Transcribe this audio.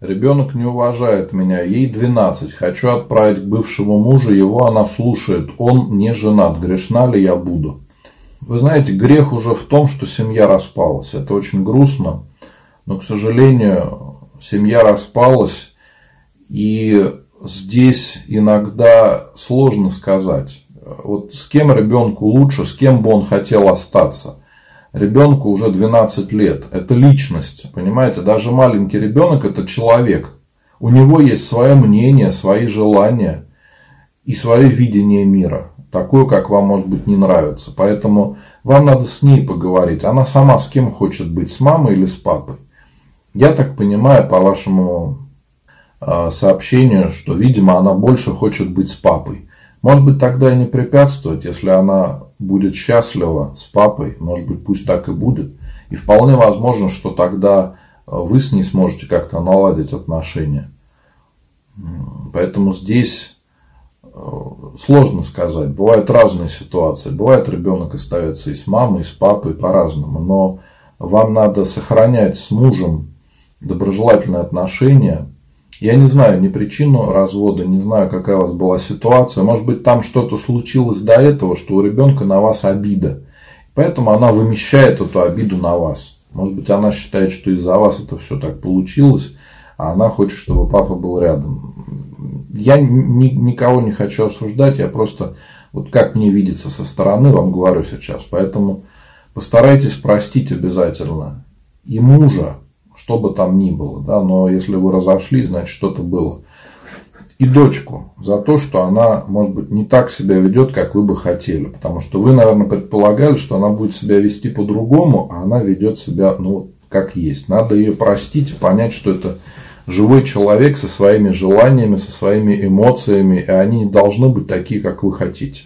Ребенок не уважает меня, ей 12. Хочу отправить к бывшему мужу, его она слушает. Он не женат, грешна ли я буду? Вы знаете, грех уже в том, что семья распалась. Это очень грустно. Но, к сожалению, семья распалась. И здесь иногда сложно сказать. Вот с кем ребенку лучше, с кем бы он хотел остаться – ребенку уже 12 лет. Это личность, понимаете? Даже маленький ребенок это человек. У него есть свое мнение, свои желания и свое видение мира. Такое, как вам, может быть, не нравится. Поэтому вам надо с ней поговорить. Она сама с кем хочет быть, с мамой или с папой. Я так понимаю по вашему а, сообщению, что, видимо, она больше хочет быть с папой. Может быть, тогда и не препятствовать, если она будет счастлива с папой, может быть, пусть так и будет. И вполне возможно, что тогда э, вы с ней сможете как-то наладить отношения. Поэтому здесь э, сложно сказать. Бывают разные ситуации. Бывает ребенок остается и с мамой, и с папой по-разному. Но вам надо сохранять с мужем доброжелательные отношения – я не знаю ни причину развода, не знаю, какая у вас была ситуация. Может быть, там что-то случилось до этого, что у ребенка на вас обида. Поэтому она вымещает эту обиду на вас. Может быть, она считает, что из-за вас это все так получилось, а она хочет, чтобы папа был рядом. Я ни, никого не хочу осуждать, я просто, вот как мне видится со стороны, вам говорю сейчас. Поэтому постарайтесь простить обязательно и мужа, что бы там ни было, да, но если вы разошлись, значит что-то было. И дочку за то, что она, может быть, не так себя ведет, как вы бы хотели. Потому что вы, наверное, предполагали, что она будет себя вести по-другому, а она ведет себя, ну, как есть. Надо ее простить и понять, что это живой человек со своими желаниями, со своими эмоциями, и они не должны быть такие, как вы хотите.